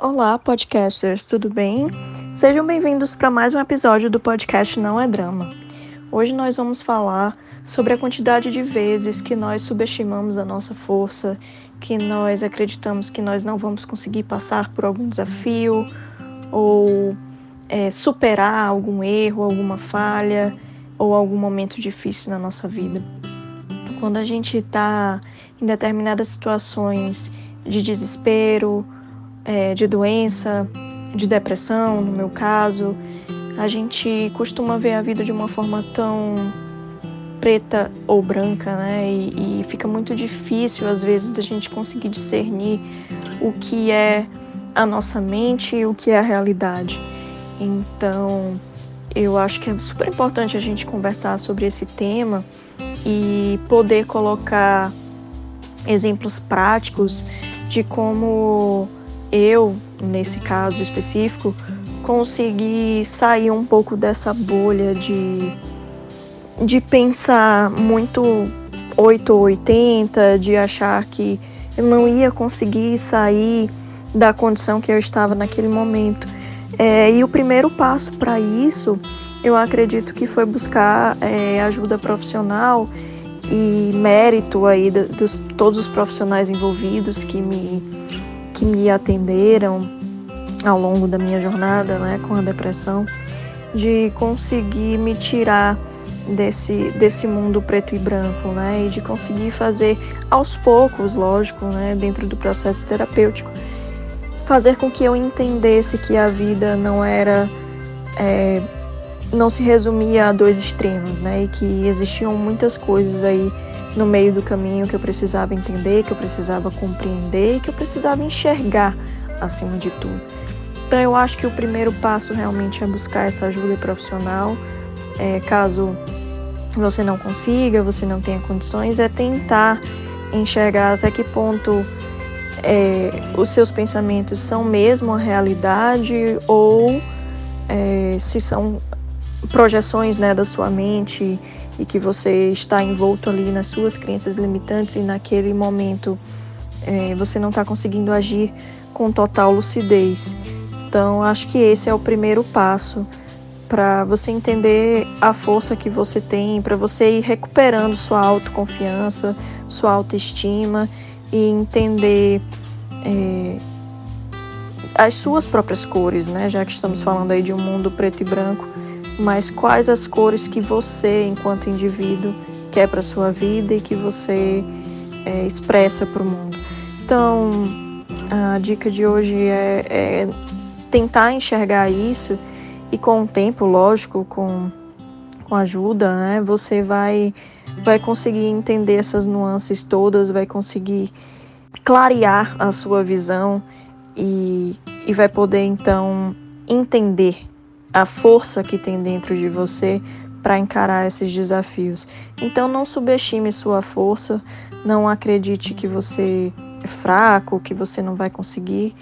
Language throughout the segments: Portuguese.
Olá, podcasters, tudo bem? Sejam bem-vindos para mais um episódio do podcast Não é Drama. Hoje nós vamos falar sobre a quantidade de vezes que nós subestimamos a nossa força, que nós acreditamos que nós não vamos conseguir passar por algum desafio ou é, superar algum erro, alguma falha ou algum momento difícil na nossa vida. Quando a gente está em determinadas situações de desespero, é, de doença, de depressão, no meu caso, a gente costuma ver a vida de uma forma tão preta ou branca, né? E, e fica muito difícil às vezes da gente conseguir discernir o que é a nossa mente e o que é a realidade. Então, eu acho que é super importante a gente conversar sobre esse tema e poder colocar exemplos práticos de como eu, nesse caso específico, consegui sair um pouco dessa bolha de, de pensar muito 8 ou 80, de achar que eu não ia conseguir sair da condição que eu estava naquele momento. É, e o primeiro passo para isso, eu acredito que foi buscar é, ajuda profissional e mérito aí dos todos os profissionais envolvidos que me que me atenderam ao longo da minha jornada né, com a depressão, de conseguir me tirar desse, desse mundo preto e branco, né, e de conseguir fazer aos poucos, lógico, né, dentro do processo terapêutico, fazer com que eu entendesse que a vida não era. É, não se resumia a dois extremos, né? E que existiam muitas coisas aí no meio do caminho que eu precisava entender, que eu precisava compreender, que eu precisava enxergar acima de tudo. Então eu acho que o primeiro passo realmente é buscar essa ajuda profissional. É, caso você não consiga, você não tenha condições, é tentar enxergar até que ponto é, os seus pensamentos são mesmo a realidade ou é, se são projeções né, da sua mente e que você está envolto ali nas suas crenças limitantes e naquele momento é, você não está conseguindo agir com total lucidez. Então, acho que esse é o primeiro passo para você entender a força que você tem, para você ir recuperando sua autoconfiança, sua autoestima e entender é, as suas próprias cores, né? Já que estamos falando aí de um mundo preto e branco mas quais as cores que você, enquanto indivíduo, quer para sua vida e que você é, expressa para o mundo. Então, a dica de hoje é, é, tentar enxergar isso e com o tempo, lógico, com, com ajuda, né, você vai, vai conseguir entender essas nuances todas, vai conseguir clarear a sua visão e, e vai poder então entender a força que tem dentro de você para encarar esses desafios. Então não subestime sua força, não acredite que você é fraco, que você não vai conseguir,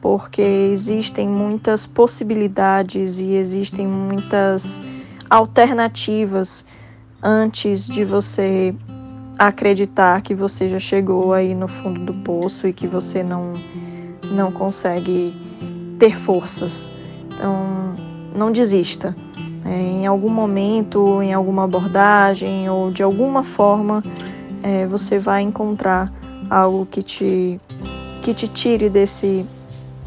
porque existem muitas possibilidades e existem muitas alternativas antes de você acreditar que você já chegou aí no fundo do poço e que você não não consegue ter forças. Então, não desista. É, em algum momento, em alguma abordagem ou de alguma forma, é, você vai encontrar algo que te, que te tire desse,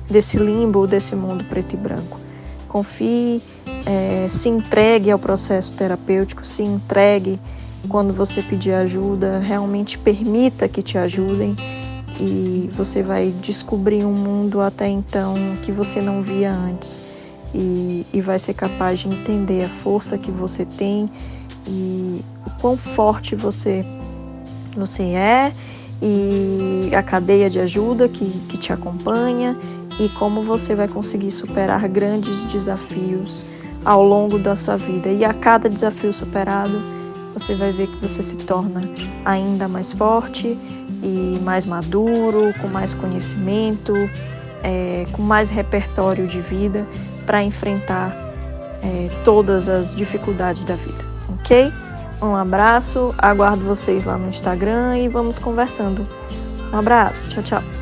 desse limbo, desse mundo preto e branco. Confie, é, se entregue ao processo terapêutico, se entregue quando você pedir ajuda, realmente permita que te ajudem e você vai descobrir um mundo até então que você não via antes e, e vai ser capaz de entender a força que você tem e o quão forte você, você é e a cadeia de ajuda que, que te acompanha e como você vai conseguir superar grandes desafios ao longo da sua vida. E a cada desafio superado, você vai ver que você se torna ainda mais forte e mais maduro, com mais conhecimento, é, com mais repertório de vida para enfrentar é, todas as dificuldades da vida, ok? Um abraço, aguardo vocês lá no Instagram e vamos conversando. Um abraço, tchau, tchau.